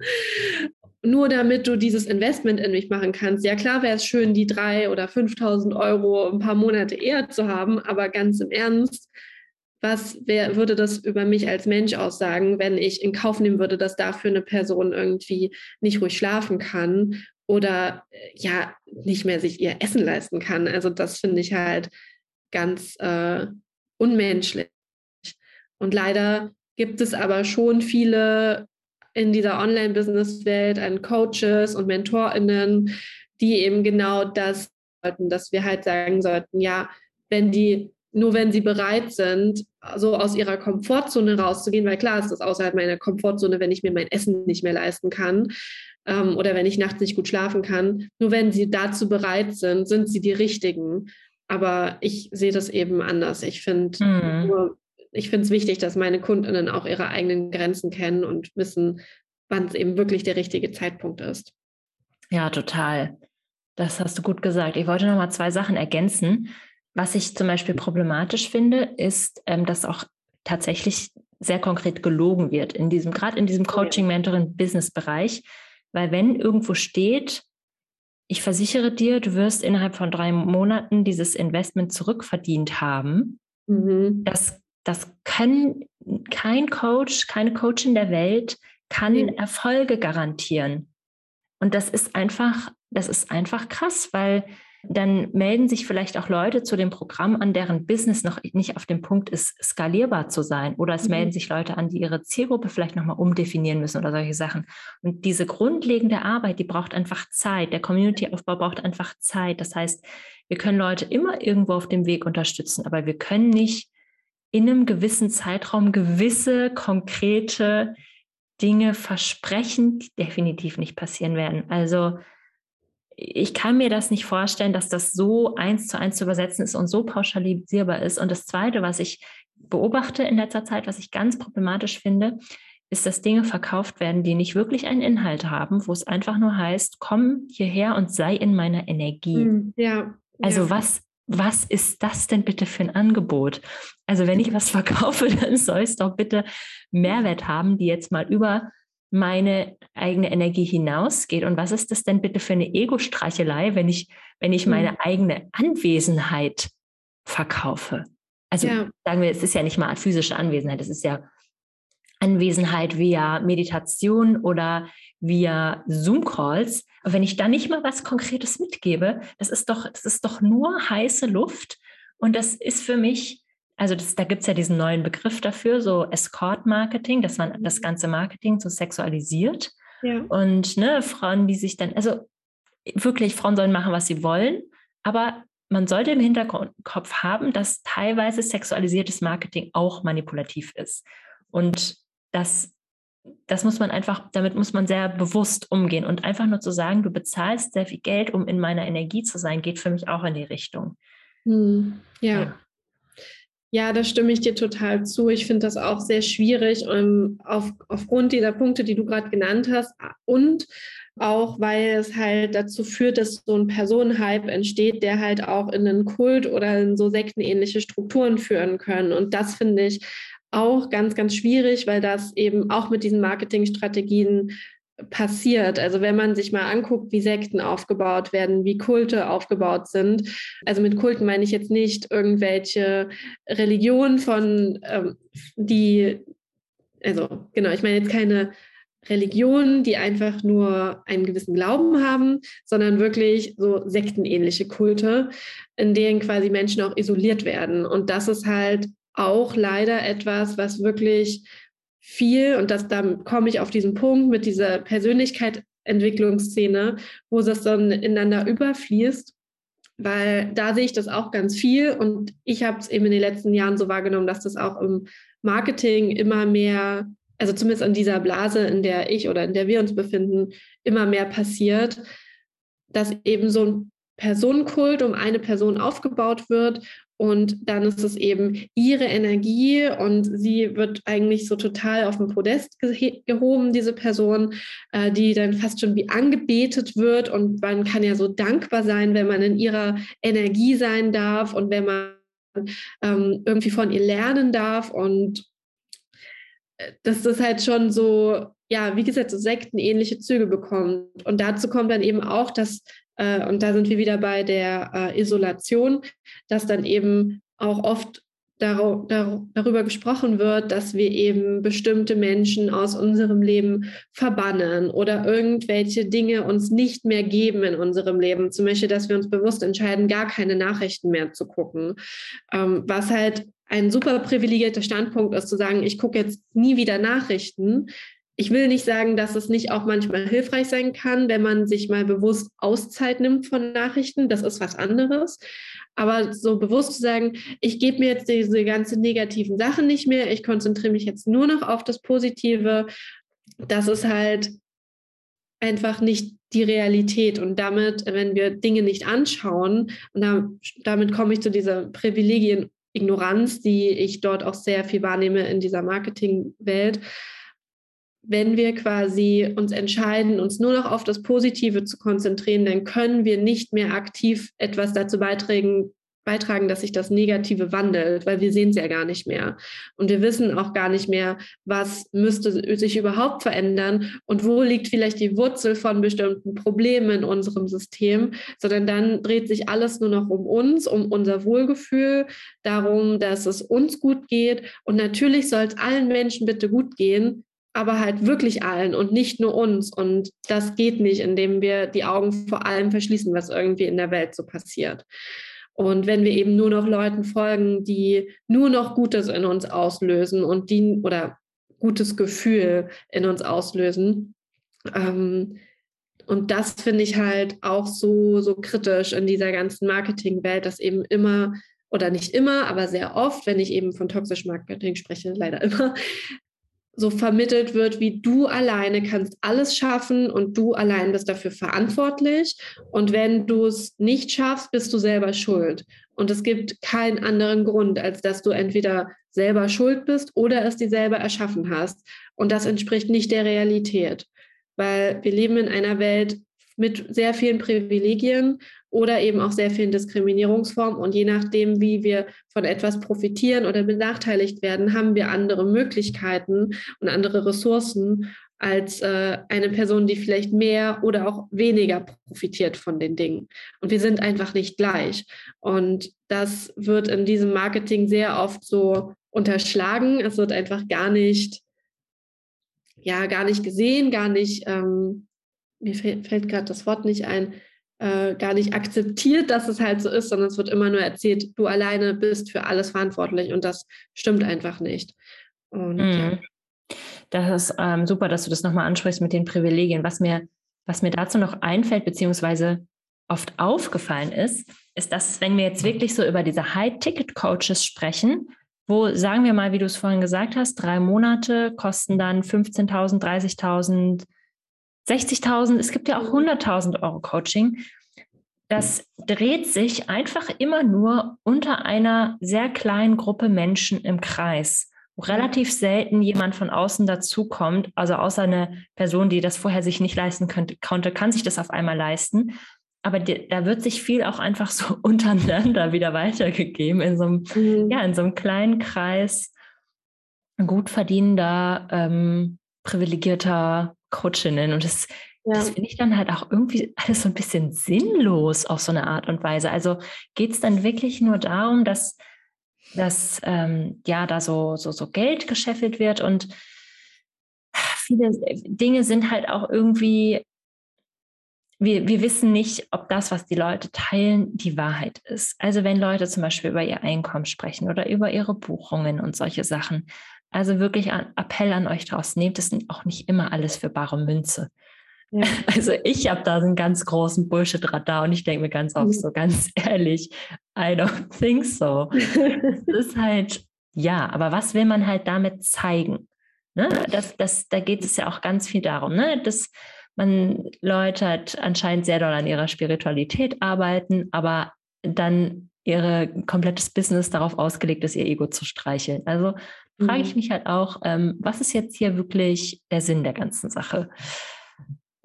nur damit du dieses Investment in mich machen kannst. Ja, klar wäre es schön, die drei oder 5.000 Euro ein paar Monate eher zu haben, aber ganz im Ernst, was wär, würde das über mich als Mensch aussagen, wenn ich in Kauf nehmen würde, dass dafür eine Person irgendwie nicht ruhig schlafen kann oder äh, ja nicht mehr sich ihr Essen leisten kann. Also das finde ich halt ganz äh, unmenschlich. Und leider gibt es aber schon viele in dieser Online-Business-Welt an Coaches und MentorInnen, die eben genau das sollten, dass wir halt sagen sollten, ja, wenn die, nur wenn sie bereit sind, so aus ihrer Komfortzone rauszugehen, weil klar ist das außerhalb meiner Komfortzone, wenn ich mir mein Essen nicht mehr leisten kann ähm, oder wenn ich nachts nicht gut schlafen kann. Nur wenn sie dazu bereit sind, sind sie die Richtigen. Aber ich sehe das eben anders. Ich finde, mhm ich finde es wichtig, dass meine Kundinnen auch ihre eigenen Grenzen kennen und wissen, wann es eben wirklich der richtige Zeitpunkt ist. Ja, total. Das hast du gut gesagt. Ich wollte noch mal zwei Sachen ergänzen. Was ich zum Beispiel problematisch finde, ist, ähm, dass auch tatsächlich sehr konkret gelogen wird in diesem, gerade in diesem Coaching, Mentoring, Business-Bereich. Weil wenn irgendwo steht, ich versichere dir, du wirst innerhalb von drei Monaten dieses Investment zurückverdient haben, mhm. das das kann kein Coach, keine Coachin der Welt kann mhm. Erfolge garantieren. Und das ist einfach, das ist einfach krass, weil dann melden sich vielleicht auch Leute zu dem Programm an, deren Business noch nicht auf dem Punkt ist, skalierbar zu sein. Oder es mhm. melden sich Leute an, die ihre Zielgruppe vielleicht nochmal umdefinieren müssen oder solche Sachen. Und diese grundlegende Arbeit, die braucht einfach Zeit. Der Community-Aufbau braucht einfach Zeit. Das heißt, wir können Leute immer irgendwo auf dem Weg unterstützen, aber wir können nicht in einem gewissen Zeitraum gewisse konkrete Dinge versprechen, die definitiv nicht passieren werden. Also ich kann mir das nicht vorstellen, dass das so eins zu eins zu übersetzen ist und so pauschalisierbar ist. Und das Zweite, was ich beobachte in letzter Zeit, was ich ganz problematisch finde, ist, dass Dinge verkauft werden, die nicht wirklich einen Inhalt haben, wo es einfach nur heißt, komm hierher und sei in meiner Energie. Hm, ja. Also ja. was was ist das denn bitte für ein Angebot? Also wenn ich was verkaufe, [laughs] dann soll es doch bitte Mehrwert haben, die jetzt mal über meine eigene Energie hinausgeht. Und was ist das denn bitte für eine Ego-Streichelei, wenn ich, wenn ich meine mhm. eigene Anwesenheit verkaufe? Also ja. sagen wir, es ist ja nicht mal physische Anwesenheit, es ist ja Anwesenheit via Meditation oder via Zoom-Calls. Und wenn ich da nicht mal was Konkretes mitgebe, das ist doch, das ist doch nur heiße Luft. Und das ist für mich, also das, da gibt es ja diesen neuen Begriff dafür, so Escort-Marketing, dass man das mhm. ganze Marketing so sexualisiert. Ja. Und ne, Frauen, die sich dann, also wirklich, Frauen sollen machen, was sie wollen, aber man sollte im Hinterkopf haben, dass teilweise sexualisiertes Marketing auch manipulativ ist. Und das, das muss man einfach, damit muss man sehr bewusst umgehen. Und einfach nur zu sagen, du bezahlst sehr viel Geld, um in meiner Energie zu sein, geht für mich auch in die Richtung. Hm, ja. ja. Ja, da stimme ich dir total zu. Ich finde das auch sehr schwierig um, ähm, auf, aufgrund dieser Punkte, die du gerade genannt hast und auch weil es halt dazu führt, dass so ein Personenhype entsteht, der halt auch in einen Kult oder in so sektenähnliche Strukturen führen können. Und das finde ich auch ganz, ganz schwierig, weil das eben auch mit diesen Marketingstrategien passiert. Also wenn man sich mal anguckt, wie Sekten aufgebaut werden, wie Kulte aufgebaut sind. Also mit Kulten meine ich jetzt nicht irgendwelche Religionen von, ähm, die, also genau, ich meine jetzt keine Religionen, die einfach nur einen gewissen Glauben haben, sondern wirklich so sektenähnliche Kulte, in denen quasi Menschen auch isoliert werden. Und das ist halt auch leider etwas, was wirklich viel, und das, da komme ich auf diesen Punkt mit dieser Persönlichkeitsentwicklungsszene, wo das dann ineinander überfließt, weil da sehe ich das auch ganz viel. Und ich habe es eben in den letzten Jahren so wahrgenommen, dass das auch im Marketing immer mehr, also zumindest in dieser Blase, in der ich oder in der wir uns befinden, immer mehr passiert, dass eben so ein Personenkult um eine Person aufgebaut wird und dann ist es eben ihre Energie und sie wird eigentlich so total auf den Podest gehoben, diese Person, äh, die dann fast schon wie angebetet wird. Und man kann ja so dankbar sein, wenn man in ihrer Energie sein darf und wenn man ähm, irgendwie von ihr lernen darf. Und äh, das ist halt schon so ja, wie gesagt, so sektenähnliche Züge bekommt. Und dazu kommt dann eben auch, dass, äh, und da sind wir wieder bei der äh, Isolation, dass dann eben auch oft darüber gesprochen wird, dass wir eben bestimmte Menschen aus unserem Leben verbannen oder irgendwelche Dinge uns nicht mehr geben in unserem Leben. Zum Beispiel, dass wir uns bewusst entscheiden, gar keine Nachrichten mehr zu gucken. Ähm, was halt ein super privilegierter Standpunkt ist, zu sagen, ich gucke jetzt nie wieder Nachrichten. Ich will nicht sagen, dass es nicht auch manchmal hilfreich sein kann, wenn man sich mal bewusst Auszeit nimmt von Nachrichten. Das ist was anderes. Aber so bewusst zu sagen, ich gebe mir jetzt diese ganzen negativen Sachen nicht mehr, ich konzentriere mich jetzt nur noch auf das Positive, das ist halt einfach nicht die Realität. Und damit, wenn wir Dinge nicht anschauen, und da, damit komme ich zu dieser Privilegien-Ignoranz, die ich dort auch sehr viel wahrnehme in dieser Marketingwelt, wenn wir quasi uns entscheiden, uns nur noch auf das Positive zu konzentrieren, dann können wir nicht mehr aktiv etwas dazu beitragen, beitragen, dass sich das Negative wandelt, weil wir sehen es ja gar nicht mehr. Und wir wissen auch gar nicht mehr, was müsste sich überhaupt verändern und wo liegt vielleicht die Wurzel von bestimmten Problemen in unserem System, sondern dann dreht sich alles nur noch um uns, um unser Wohlgefühl, darum, dass es uns gut geht. Und natürlich soll es allen Menschen bitte gut gehen, aber halt wirklich allen und nicht nur uns. Und das geht nicht, indem wir die Augen vor allem verschließen, was irgendwie in der Welt so passiert. Und wenn wir eben nur noch Leuten folgen, die nur noch Gutes in uns auslösen und die oder gutes Gefühl in uns auslösen. Ähm, und das finde ich halt auch so, so kritisch in dieser ganzen Marketingwelt, dass eben immer oder nicht immer, aber sehr oft, wenn ich eben von toxischem Marketing spreche, leider immer, so vermittelt wird, wie du alleine kannst alles schaffen und du allein bist dafür verantwortlich. Und wenn du es nicht schaffst, bist du selber schuld. Und es gibt keinen anderen Grund, als dass du entweder selber schuld bist oder es dir selber erschaffen hast. Und das entspricht nicht der Realität, weil wir leben in einer Welt mit sehr vielen Privilegien oder eben auch sehr vielen Diskriminierungsformen. Und je nachdem, wie wir von etwas profitieren oder benachteiligt werden, haben wir andere Möglichkeiten und andere Ressourcen als äh, eine Person, die vielleicht mehr oder auch weniger profitiert von den Dingen. Und wir sind einfach nicht gleich. Und das wird in diesem Marketing sehr oft so unterschlagen. Es wird einfach gar nicht, ja, gar nicht gesehen, gar nicht, ähm, mir fällt, gerade das Wort nicht ein, äh, gar nicht akzeptiert, dass es halt so ist, sondern es wird immer nur erzählt, du alleine bist für alles verantwortlich und das stimmt einfach nicht. Und, mhm. ja. Das ist ähm, super, dass du das nochmal ansprichst mit den Privilegien. Was mir, was mir dazu noch einfällt, beziehungsweise oft aufgefallen ist, ist, dass wenn wir jetzt wirklich so über diese High-Ticket-Coaches sprechen, wo, sagen wir mal, wie du es vorhin gesagt hast, drei Monate kosten dann 15.000, 30.000, 60.000, es gibt ja auch 100.000 Euro Coaching. Das dreht sich einfach immer nur unter einer sehr kleinen Gruppe Menschen im Kreis, wo relativ selten jemand von außen dazukommt. Also außer eine Person, die das vorher sich nicht leisten könnte, konnte, kann sich das auf einmal leisten. Aber die, da wird sich viel auch einfach so [laughs] untereinander wieder weitergegeben in so einem, mhm. ja, in so einem kleinen Kreis gut verdienender, ähm, privilegierter Coachinnen. Und das, ja. das finde ich dann halt auch irgendwie alles so ein bisschen sinnlos auf so eine Art und Weise. Also geht es dann wirklich nur darum, dass, dass ähm, ja da so, so, so Geld gescheffelt wird und viele Dinge sind halt auch irgendwie wir, wir wissen nicht, ob das, was die Leute teilen, die Wahrheit ist. Also wenn Leute zum Beispiel über ihr Einkommen sprechen oder über ihre Buchungen und solche Sachen, also wirklich ein Appell an euch draußen, nehmt es auch nicht immer alles für bare Münze. Ja. [laughs] Also ich habe da einen ganz großen Bullshit-Radar und ich denke mir ganz oft mhm. so, ganz [laughs] ehrlich, I don't think so. [laughs] es ist halt, ja, aber was will man halt damit zeigen? Ne? Das, das, da geht es ja auch ganz viel darum, ne? dass man Leute halt anscheinend sehr doll an ihrer Spiritualität arbeiten, aber dann ihr komplettes Business darauf ausgelegt ist, ihr Ego zu streicheln. Also frage ich mhm. mich halt auch, ähm, was ist jetzt hier wirklich der Sinn der ganzen Sache?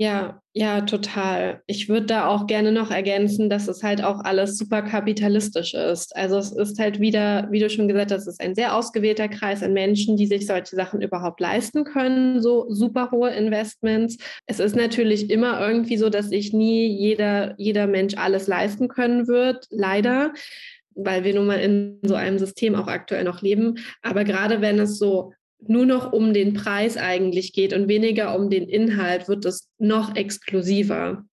Ja, ja, total. Ich würde da auch gerne noch ergänzen, dass es halt auch alles super kapitalistisch ist. Also es ist halt wieder, wie du schon gesagt hast, es ist ein sehr ausgewählter Kreis an Menschen, die sich solche Sachen überhaupt leisten können, so super hohe Investments. Es ist natürlich immer irgendwie so, dass sich nie jeder, jeder Mensch alles leisten können wird, leider weil wir nun mal in so einem System auch aktuell noch leben. Aber gerade wenn es so nur noch um den Preis eigentlich geht und weniger um den Inhalt, wird es noch exklusiver.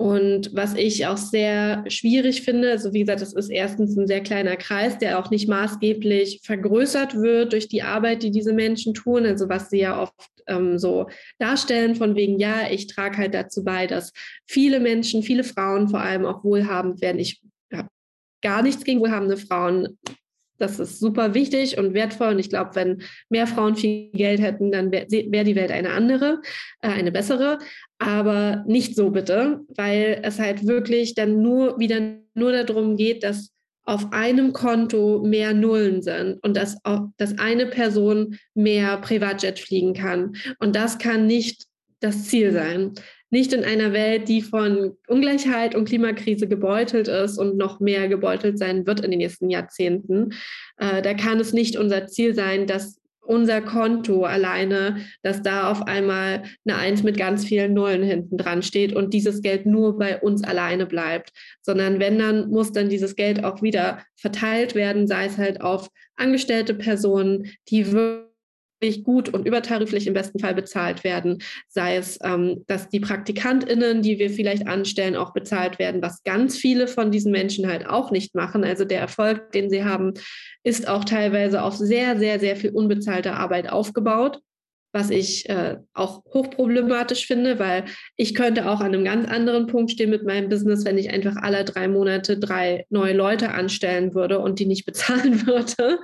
Und was ich auch sehr schwierig finde, also wie gesagt, es ist erstens ein sehr kleiner Kreis, der auch nicht maßgeblich vergrößert wird durch die Arbeit, die diese Menschen tun. Also was sie ja oft ähm, so darstellen, von wegen, ja, ich trage halt dazu bei, dass viele Menschen, viele Frauen vor allem auch wohlhabend werden. Ich gar nichts gegen wohlhabende Frauen das ist super wichtig und wertvoll. Und ich glaube, wenn mehr Frauen viel Geld hätten, dann wäre wär die Welt eine andere, äh, eine bessere. Aber nicht so bitte, weil es halt wirklich dann nur wieder nur darum geht, dass auf einem Konto mehr Nullen sind und dass, dass eine Person mehr Privatjet fliegen kann. Und das kann nicht das Ziel sein nicht in einer Welt, die von Ungleichheit und Klimakrise gebeutelt ist und noch mehr gebeutelt sein wird in den nächsten Jahrzehnten. Äh, da kann es nicht unser Ziel sein, dass unser Konto alleine, dass da auf einmal eine Eins mit ganz vielen Nullen hinten dran steht und dieses Geld nur bei uns alleine bleibt, sondern wenn dann muss dann dieses Geld auch wieder verteilt werden, sei es halt auf angestellte Personen, die wirklich gut und übertariflich im besten Fall bezahlt werden, sei es, ähm, dass die PraktikantInnen, die wir vielleicht anstellen, auch bezahlt werden, was ganz viele von diesen Menschen halt auch nicht machen. Also der Erfolg, den sie haben, ist auch teilweise auf sehr, sehr, sehr viel unbezahlte Arbeit aufgebaut was ich äh, auch hochproblematisch finde, weil ich könnte auch an einem ganz anderen Punkt stehen mit meinem Business, wenn ich einfach alle drei Monate drei neue Leute anstellen würde und die nicht [laughs] bezahlen würde,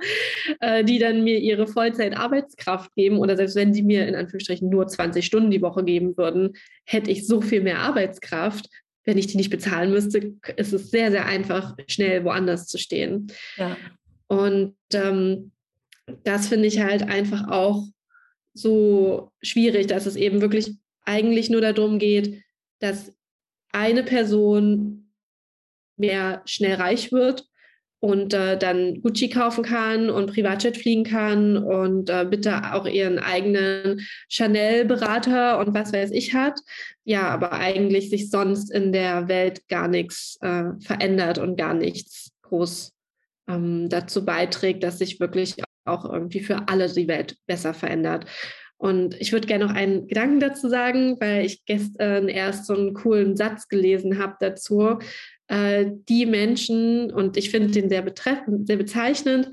äh, die dann mir ihre Vollzeit-Arbeitskraft geben oder selbst wenn sie mir in Anführungsstrichen nur 20 Stunden die Woche geben würden, hätte ich so viel mehr Arbeitskraft. Wenn ich die nicht bezahlen müsste, ist es sehr, sehr einfach, schnell woanders zu stehen. Ja. Und ähm, das finde ich halt einfach auch so schwierig, dass es eben wirklich eigentlich nur darum geht, dass eine Person mehr schnell reich wird und äh, dann Gucci kaufen kann und Privatjet fliegen kann und äh, bitte auch ihren eigenen Chanel-Berater und was weiß ich hat. Ja, aber eigentlich sich sonst in der Welt gar nichts äh, verändert und gar nichts groß ähm, dazu beiträgt, dass sich wirklich auch irgendwie für alle die Welt besser verändert. Und ich würde gerne noch einen Gedanken dazu sagen, weil ich gestern erst so einen coolen Satz gelesen habe dazu. Äh, die Menschen, und ich finde den sehr, betreffend, sehr bezeichnend,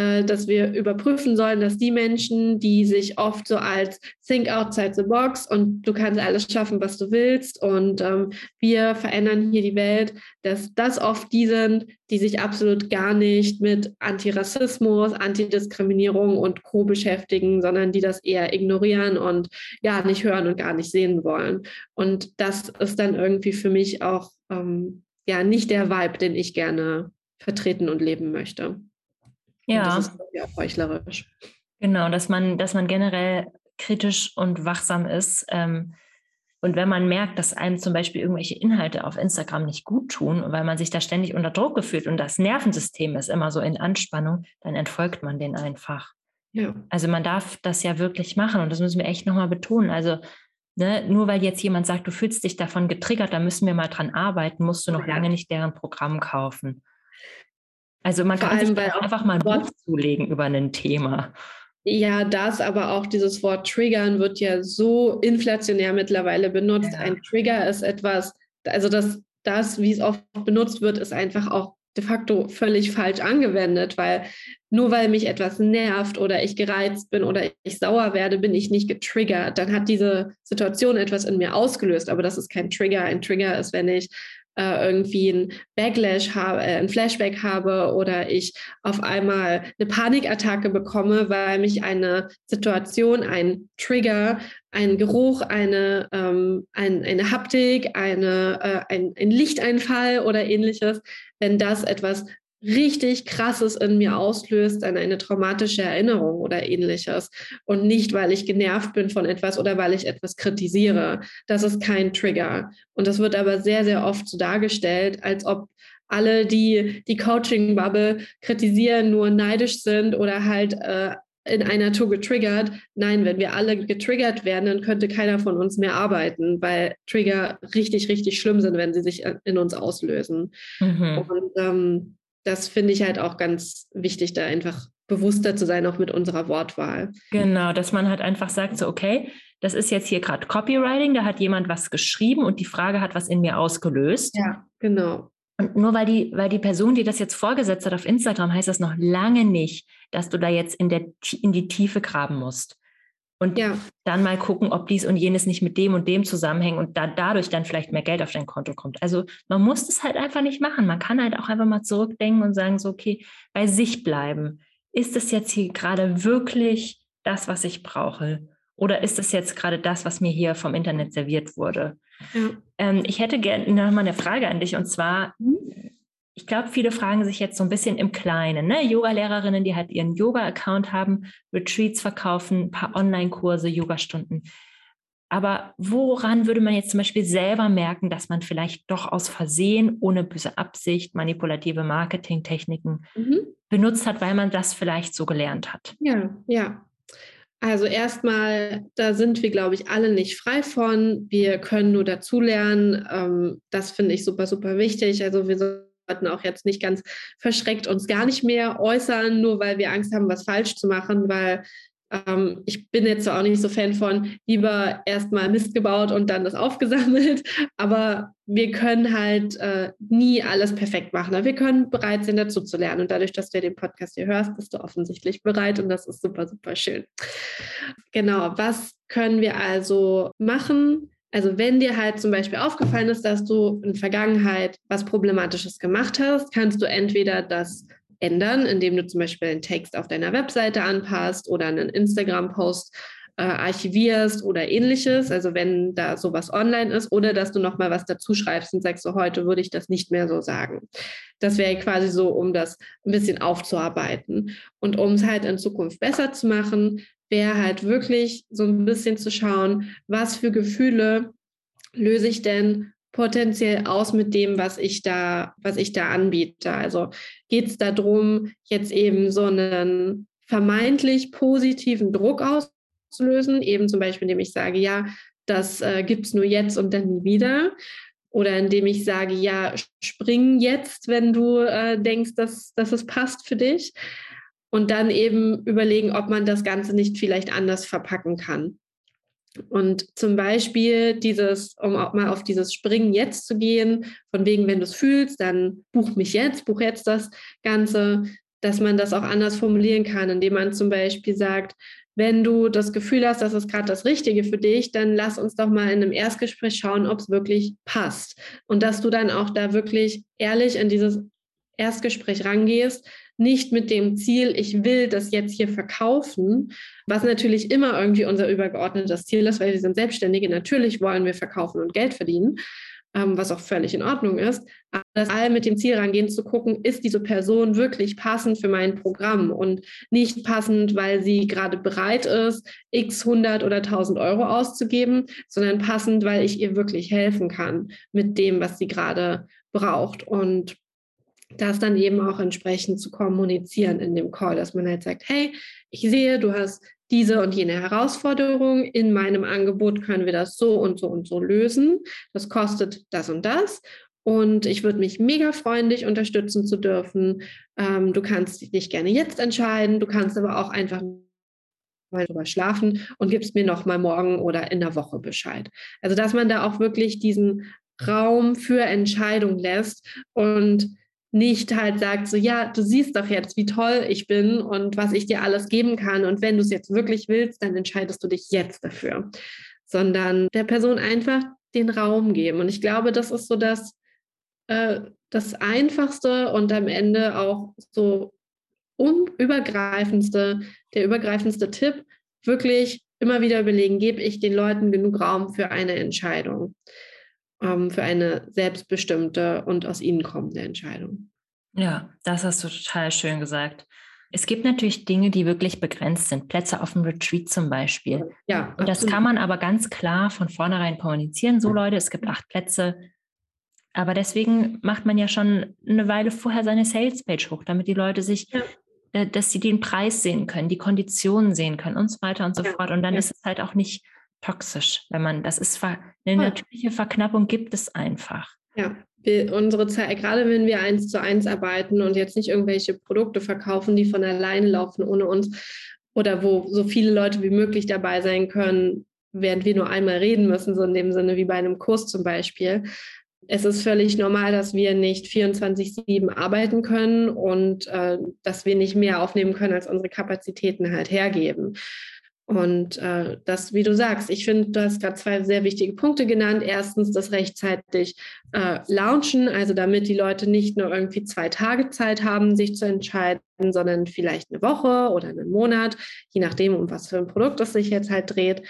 dass wir überprüfen sollen, dass die Menschen, die sich oft so als Think outside the box und du kannst alles schaffen, was du willst und ähm, wir verändern hier die Welt, dass das oft die sind, die sich absolut gar nicht mit Antirassismus, Antidiskriminierung und Co. beschäftigen, sondern die das eher ignorieren und ja nicht hören und gar nicht sehen wollen. Und das ist dann irgendwie für mich auch ähm, ja nicht der Vibe, den ich gerne vertreten und leben möchte. Ja. Und das ist ja auch heuchlerisch. Genau, dass man, dass man generell kritisch und wachsam ist. Ähm, und wenn man merkt, dass einem zum Beispiel irgendwelche Inhalte auf Instagram nicht gut tun, weil man sich da ständig unter Druck gefühlt und das Nervensystem ist immer so in Anspannung, dann entfolgt man den einfach. Ja. Also man darf das ja wirklich machen und das müssen wir echt nochmal betonen. Also ne, nur weil jetzt jemand sagt, du fühlst dich davon getriggert, da müssen wir mal dran arbeiten, musst du noch ja. lange nicht deren Programm kaufen. Also man Vor kann sich einfach mal ein Buch zulegen über ein Thema. Ja, das, aber auch dieses Wort Triggern wird ja so inflationär mittlerweile benutzt. Ja. Ein Trigger ist etwas, also das, das, wie es oft benutzt wird, ist einfach auch de facto völlig falsch angewendet, weil nur weil mich etwas nervt oder ich gereizt bin oder ich sauer werde, bin ich nicht getriggert. Dann hat diese Situation etwas in mir ausgelöst, aber das ist kein Trigger. Ein Trigger ist, wenn ich äh, irgendwie ein Backlash habe, äh, ein Flashback habe oder ich auf einmal eine Panikattacke bekomme, weil mich eine Situation, ein Trigger, ein Geruch, eine, ähm, ein, eine Haptik, eine, äh, ein, ein Lichteinfall oder ähnliches, wenn das etwas richtig krasses in mir auslöst, an eine traumatische Erinnerung oder ähnliches. Und nicht, weil ich genervt bin von etwas oder weil ich etwas kritisiere. Das ist kein Trigger. Und das wird aber sehr, sehr oft so dargestellt, als ob alle, die die Coaching-Bubble kritisieren, nur neidisch sind oder halt äh, in einer Tour getriggert. Nein, wenn wir alle getriggert werden, dann könnte keiner von uns mehr arbeiten, weil Trigger richtig, richtig schlimm sind, wenn sie sich in uns auslösen. Mhm. Und ähm, das finde ich halt auch ganz wichtig, da einfach bewusster zu sein, auch mit unserer Wortwahl. Genau, dass man halt einfach sagt, so, okay, das ist jetzt hier gerade Copywriting, da hat jemand was geschrieben und die Frage hat was in mir ausgelöst. Ja, genau. Und nur weil die, weil die Person, die das jetzt vorgesetzt hat auf Instagram, heißt das noch lange nicht, dass du da jetzt in, der, in die Tiefe graben musst. Und ja. dann mal gucken, ob dies und jenes nicht mit dem und dem zusammenhängt und da, dadurch dann vielleicht mehr Geld auf dein Konto kommt. Also man muss das halt einfach nicht machen. Man kann halt auch einfach mal zurückdenken und sagen, so, okay, bei sich bleiben. Ist es jetzt hier gerade wirklich das, was ich brauche? Oder ist es jetzt gerade das, was mir hier vom Internet serviert wurde? Ja. Ähm, ich hätte gerne noch mal eine Frage an dich und zwar, mhm. Ich glaube, viele fragen sich jetzt so ein bisschen im Kleinen. Ne? Yoga-Lehrerinnen, die halt ihren Yoga-Account haben, Retreats verkaufen, ein paar Online-Kurse, Yoga-Stunden. Aber woran würde man jetzt zum Beispiel selber merken, dass man vielleicht doch aus Versehen, ohne böse Absicht, manipulative Marketingtechniken mhm. benutzt hat, weil man das vielleicht so gelernt hat? Ja, ja. Also erstmal, da sind wir, glaube ich, alle nicht frei von. Wir können nur dazulernen. Ähm, das finde ich super, super wichtig. Also wir sollten auch jetzt nicht ganz verschreckt uns gar nicht mehr äußern, nur weil wir Angst haben, was falsch zu machen, weil ähm, ich bin jetzt auch nicht so Fan von lieber erstmal Mist gebaut und dann das [laughs] aufgesammelt, aber wir können halt äh, nie alles perfekt machen. wir können bereit sein, dazu zu lernen. Und dadurch, dass du den Podcast hier hörst, bist du offensichtlich bereit und das ist super, super schön. Genau, was können wir also machen? Also wenn dir halt zum Beispiel aufgefallen ist, dass du in Vergangenheit was Problematisches gemacht hast, kannst du entweder das ändern, indem du zum Beispiel einen Text auf deiner Webseite anpasst oder einen Instagram-Post äh, archivierst oder ähnliches, also wenn da sowas online ist, oder dass du nochmal was dazu schreibst und sagst, so heute würde ich das nicht mehr so sagen. Das wäre quasi so, um das ein bisschen aufzuarbeiten. Und um es halt in Zukunft besser zu machen, wäre halt wirklich so ein bisschen zu schauen, was für Gefühle löse ich denn potenziell aus mit dem, was ich da, was ich da anbiete. Also geht es darum, jetzt eben so einen vermeintlich positiven Druck auszulösen, eben zum Beispiel, indem ich sage, ja, das äh, gibt es nur jetzt und dann nie wieder. Oder indem ich sage, ja, spring jetzt, wenn du äh, denkst, dass, dass es passt für dich. Und dann eben überlegen, ob man das Ganze nicht vielleicht anders verpacken kann. Und zum Beispiel dieses, um auch mal auf dieses Springen jetzt zu gehen, von wegen, wenn du es fühlst, dann buch mich jetzt, buch jetzt das Ganze, dass man das auch anders formulieren kann, indem man zum Beispiel sagt, wenn du das Gefühl hast, das ist gerade das Richtige für dich, dann lass uns doch mal in einem Erstgespräch schauen, ob es wirklich passt. Und dass du dann auch da wirklich ehrlich in dieses Erstgespräch rangehst, nicht mit dem Ziel, ich will das jetzt hier verkaufen, was natürlich immer irgendwie unser übergeordnetes Ziel ist, weil wir sind Selbstständige. Natürlich wollen wir verkaufen und Geld verdienen, ähm, was auch völlig in Ordnung ist. Aber das all mit dem Ziel rangehen zu gucken, ist diese Person wirklich passend für mein Programm und nicht passend, weil sie gerade bereit ist, x 100 oder 1000 Euro auszugeben, sondern passend, weil ich ihr wirklich helfen kann mit dem, was sie gerade braucht. Und das dann eben auch entsprechend zu kommunizieren in dem Call, dass man halt sagt, hey, ich sehe, du hast diese und jene Herausforderung. In meinem Angebot können wir das so und so und so lösen. Das kostet das und das. Und ich würde mich mega freuen, dich unterstützen zu dürfen. Ähm, du kannst dich gerne jetzt entscheiden. Du kannst aber auch einfach mal drüber schlafen und gibst mir noch mal morgen oder in der Woche Bescheid. Also dass man da auch wirklich diesen Raum für Entscheidung lässt und nicht halt sagt, so ja, du siehst doch jetzt, wie toll ich bin und was ich dir alles geben kann. Und wenn du es jetzt wirklich willst, dann entscheidest du dich jetzt dafür. Sondern der Person einfach den Raum geben. Und ich glaube, das ist so das, äh, das Einfachste und am Ende auch so übergreifendste, der übergreifendste Tipp, wirklich immer wieder überlegen, gebe ich den Leuten genug Raum für eine Entscheidung ähm, für eine selbstbestimmte und aus ihnen kommende Entscheidung. Ja, das hast du total schön gesagt. Es gibt natürlich Dinge, die wirklich begrenzt sind. Plätze auf dem Retreat zum Beispiel. Ja. Und das kann man aber ganz klar von vornherein kommunizieren. So Leute, es gibt acht Plätze. Aber deswegen macht man ja schon eine Weile vorher seine Sales-Page hoch, damit die Leute sich, ja. äh, dass sie den Preis sehen können, die Konditionen sehen können und so weiter und so ja. fort. Und dann ja. ist es halt auch nicht toxisch, wenn man, das ist eine natürliche Verknappung gibt es einfach. Ja, wir, unsere Zeit, gerade wenn wir eins zu eins arbeiten und jetzt nicht irgendwelche Produkte verkaufen, die von alleine laufen ohne uns oder wo so viele Leute wie möglich dabei sein können, während wir nur einmal reden müssen, so in dem Sinne wie bei einem Kurs zum Beispiel. Es ist völlig normal, dass wir nicht 24-7 arbeiten können und äh, dass wir nicht mehr aufnehmen können, als unsere Kapazitäten halt hergeben. Und äh, das, wie du sagst, ich finde, du hast gerade zwei sehr wichtige Punkte genannt. Erstens das rechtzeitig äh, launchen, also damit die Leute nicht nur irgendwie zwei Tage Zeit haben, sich zu entscheiden, sondern vielleicht eine Woche oder einen Monat, je nachdem, um was für ein Produkt es sich jetzt halt dreht.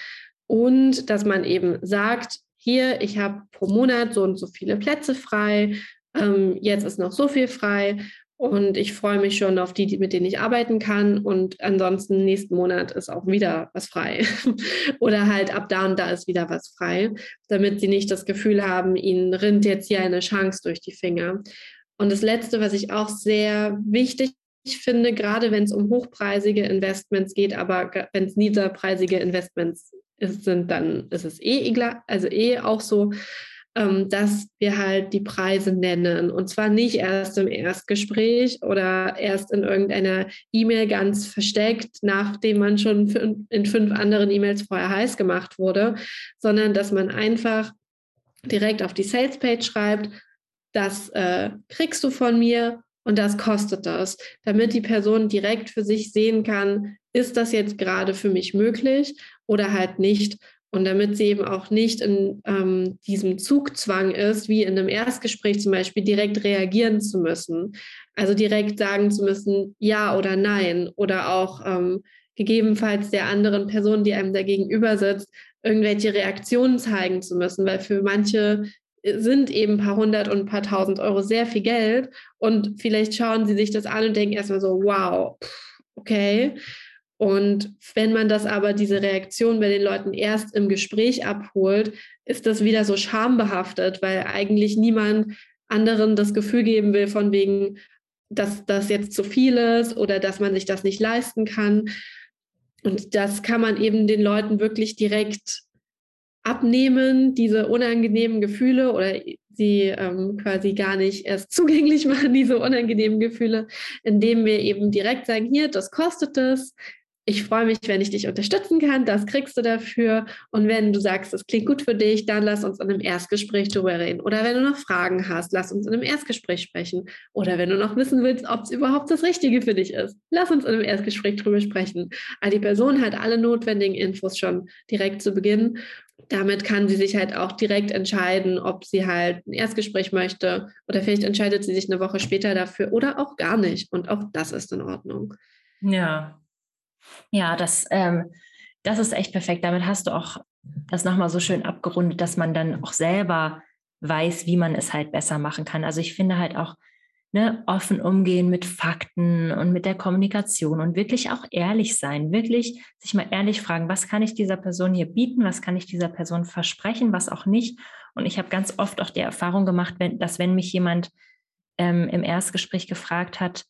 Und dass man eben sagt, hier, ich habe pro Monat so und so viele Plätze frei, ähm, jetzt ist noch so viel frei und ich freue mich schon auf die, mit denen ich arbeiten kann. Und ansonsten nächsten Monat ist auch wieder was frei. [laughs] Oder halt ab da und da ist wieder was frei, damit sie nicht das Gefühl haben, ihnen rinnt jetzt hier eine Chance durch die Finger. Und das Letzte, was ich auch sehr wichtig finde, gerade wenn es um hochpreisige Investments geht, aber wenn es niederpreisige Investments sind, dann ist es eh also eh auch so, dass wir halt die Preise nennen. Und zwar nicht erst im Erstgespräch oder erst in irgendeiner E-Mail ganz versteckt, nachdem man schon in fünf anderen E-Mails vorher heiß gemacht wurde, sondern dass man einfach direkt auf die Sales-Page schreibt, das äh, kriegst du von mir und das kostet das, damit die Person direkt für sich sehen kann, ist das jetzt gerade für mich möglich oder halt nicht. Und damit sie eben auch nicht in ähm, diesem Zugzwang ist, wie in einem Erstgespräch zum Beispiel, direkt reagieren zu müssen. Also direkt sagen zu müssen, ja oder nein. Oder auch ähm, gegebenenfalls der anderen Person, die einem da gegenüber sitzt, irgendwelche Reaktionen zeigen zu müssen. Weil für manche sind eben ein paar hundert und ein paar tausend Euro sehr viel Geld. Und vielleicht schauen sie sich das an und denken erstmal so, wow, okay. Und wenn man das aber, diese Reaktion bei den Leuten erst im Gespräch abholt, ist das wieder so schambehaftet, weil eigentlich niemand anderen das Gefühl geben will, von wegen, dass das jetzt zu viel ist oder dass man sich das nicht leisten kann. Und das kann man eben den Leuten wirklich direkt abnehmen, diese unangenehmen Gefühle oder sie ähm, quasi gar nicht erst [laughs] zugänglich machen, diese unangenehmen Gefühle, indem wir eben direkt sagen, hier, das kostet es, ich freue mich, wenn ich dich unterstützen kann, das kriegst du dafür. Und wenn du sagst, das klingt gut für dich, dann lass uns in einem Erstgespräch drüber reden. Oder wenn du noch Fragen hast, lass uns in einem Erstgespräch sprechen. Oder wenn du noch wissen willst, ob es überhaupt das Richtige für dich ist, lass uns in einem Erstgespräch drüber sprechen. Also die Person hat alle notwendigen Infos schon direkt zu Beginn. Damit kann sie sich halt auch direkt entscheiden, ob sie halt ein Erstgespräch möchte oder vielleicht entscheidet sie sich eine Woche später dafür oder auch gar nicht. Und auch das ist in Ordnung. Ja, ja, das, ähm, das ist echt perfekt. Damit hast du auch das nochmal so schön abgerundet, dass man dann auch selber weiß, wie man es halt besser machen kann. Also ich finde halt auch, ne, offen umgehen mit Fakten und mit der Kommunikation und wirklich auch ehrlich sein, wirklich sich mal ehrlich fragen, was kann ich dieser Person hier bieten, was kann ich dieser Person versprechen, was auch nicht. Und ich habe ganz oft auch die Erfahrung gemacht, wenn, dass wenn mich jemand ähm, im Erstgespräch gefragt hat,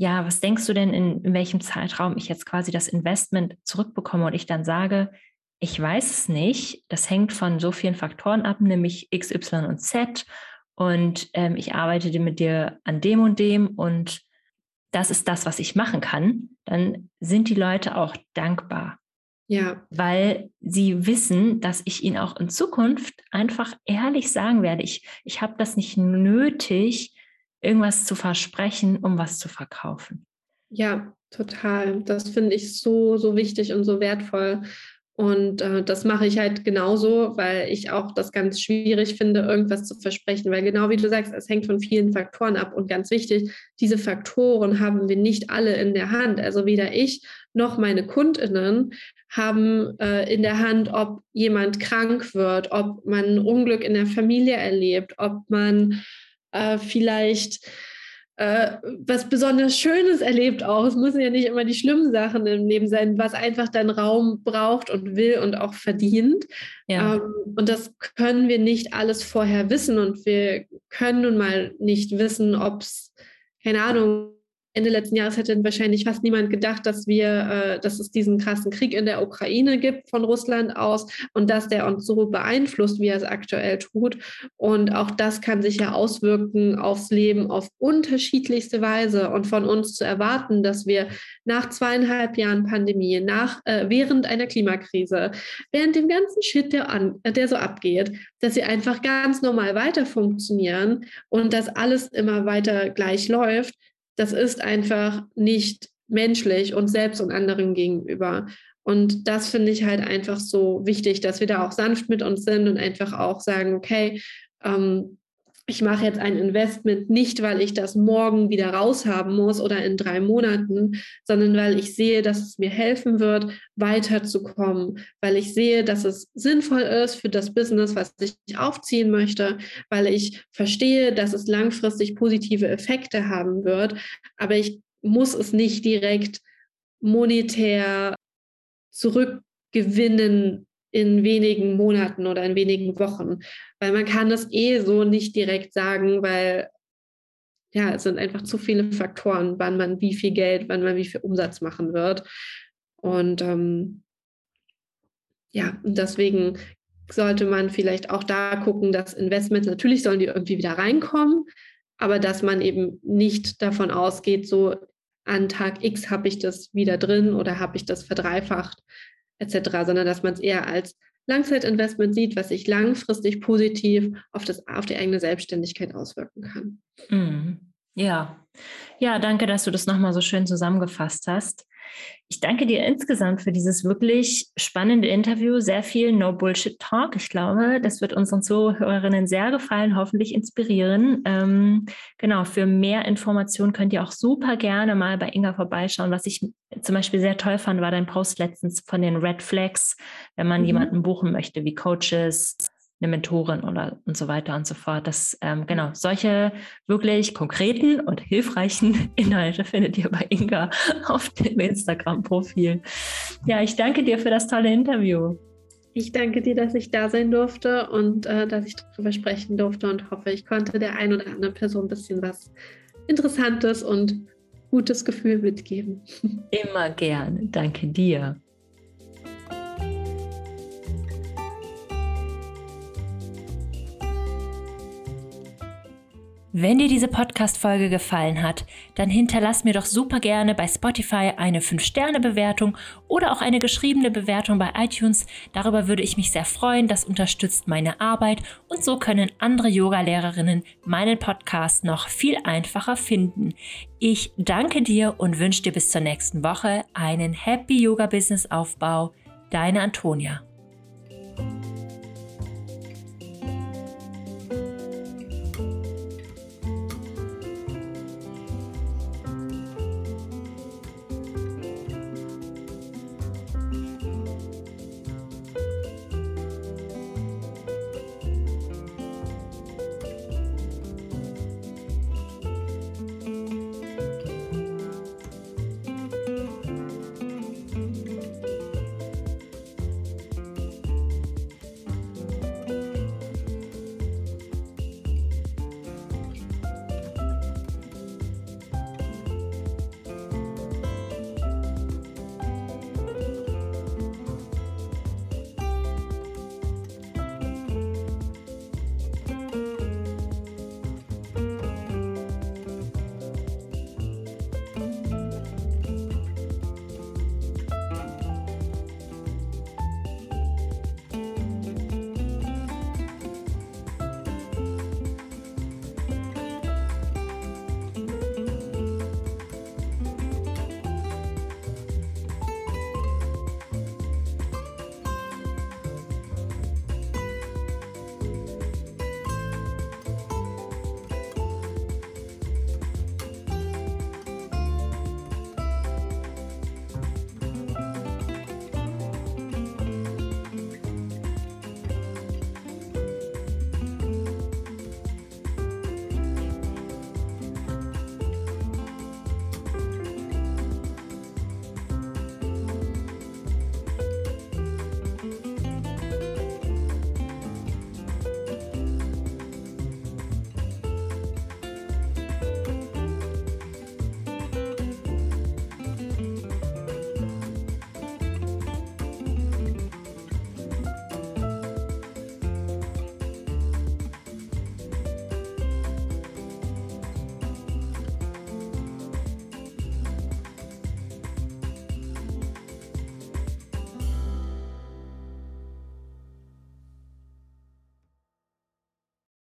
ja, was denkst du denn, in, in welchem Zeitraum ich jetzt quasi das Investment zurückbekomme und ich dann sage, ich weiß es nicht, das hängt von so vielen Faktoren ab, nämlich X, Y und Z und ähm, ich arbeite mit dir an dem und dem und das ist das, was ich machen kann, dann sind die Leute auch dankbar. Ja. Weil sie wissen, dass ich ihnen auch in Zukunft einfach ehrlich sagen werde, ich, ich habe das nicht nötig, irgendwas zu versprechen, um was zu verkaufen. Ja, total. Das finde ich so, so wichtig und so wertvoll. Und äh, das mache ich halt genauso, weil ich auch das ganz schwierig finde, irgendwas zu versprechen. Weil genau wie du sagst, es hängt von vielen Faktoren ab. Und ganz wichtig, diese Faktoren haben wir nicht alle in der Hand. Also weder ich noch meine Kundinnen haben äh, in der Hand, ob jemand krank wird, ob man Unglück in der Familie erlebt, ob man äh, vielleicht äh, was besonders Schönes erlebt auch. Es müssen ja nicht immer die schlimmen Sachen im Leben sein, was einfach dann Raum braucht und will und auch verdient. Ja. Ähm, und das können wir nicht alles vorher wissen und wir können nun mal nicht wissen, ob es, keine Ahnung, Ende letzten Jahres hätte wahrscheinlich fast niemand gedacht, dass wir, äh, dass es diesen krassen Krieg in der Ukraine gibt von Russland aus und dass der uns so beeinflusst, wie er es aktuell tut. Und auch das kann sich ja auswirken aufs Leben auf unterschiedlichste Weise. Und von uns zu erwarten, dass wir nach zweieinhalb Jahren Pandemie, nach, äh, während einer Klimakrise, während dem ganzen Shit, der, an, der so abgeht, dass sie einfach ganz normal weiter funktionieren und dass alles immer weiter gleich läuft, das ist einfach nicht menschlich und selbst und anderen gegenüber. Und das finde ich halt einfach so wichtig, dass wir da auch sanft mit uns sind und einfach auch sagen, okay, ähm, ich mache jetzt ein Investment nicht, weil ich das morgen wieder raushaben muss oder in drei Monaten, sondern weil ich sehe, dass es mir helfen wird, weiterzukommen, weil ich sehe, dass es sinnvoll ist für das Business, was ich aufziehen möchte, weil ich verstehe, dass es langfristig positive Effekte haben wird, aber ich muss es nicht direkt monetär zurückgewinnen in wenigen Monaten oder in wenigen Wochen. Weil man kann das eh so nicht direkt sagen, weil ja, es sind einfach zu viele Faktoren, wann man wie viel Geld, wann man wie viel Umsatz machen wird. Und ähm, ja, deswegen sollte man vielleicht auch da gucken, dass Investments, natürlich sollen die irgendwie wieder reinkommen, aber dass man eben nicht davon ausgeht, so an Tag X habe ich das wieder drin oder habe ich das verdreifacht, etc., sondern dass man es eher als Langzeitinvestment sieht, was sich langfristig positiv auf, das, auf die eigene Selbstständigkeit auswirken kann. Mm, ja. ja, danke, dass du das nochmal so schön zusammengefasst hast. Ich danke dir insgesamt für dieses wirklich spannende Interview. Sehr viel No-Bullshit-Talk. Ich glaube, das wird unseren Zuhörerinnen sehr gefallen, hoffentlich inspirieren. Ähm, genau, für mehr Informationen könnt ihr auch super gerne mal bei Inga vorbeischauen. Was ich zum Beispiel sehr toll fand, war dein Post letztens von den Red Flags, wenn man mhm. jemanden buchen möchte, wie Coaches, eine Mentorin oder und so weiter und so fort. Das, ähm, genau, solche wirklich konkreten und hilfreichen [laughs] Inhalte findet ihr bei Inga [laughs] auf dem Instagram-Profil. Ja, ich danke dir für das tolle Interview. Ich danke dir, dass ich da sein durfte und äh, dass ich darüber sprechen durfte und hoffe, ich konnte der ein oder anderen Person ein bisschen was Interessantes und gutes Gefühl mitgeben. [laughs] Immer gerne. Danke dir. Wenn dir diese Podcast-Folge gefallen hat, dann hinterlass mir doch super gerne bei Spotify eine 5-Sterne-Bewertung oder auch eine geschriebene Bewertung bei iTunes. Darüber würde ich mich sehr freuen. Das unterstützt meine Arbeit und so können andere Yoga-Lehrerinnen meinen Podcast noch viel einfacher finden. Ich danke dir und wünsche dir bis zur nächsten Woche einen Happy Yoga Business Aufbau. Deine Antonia.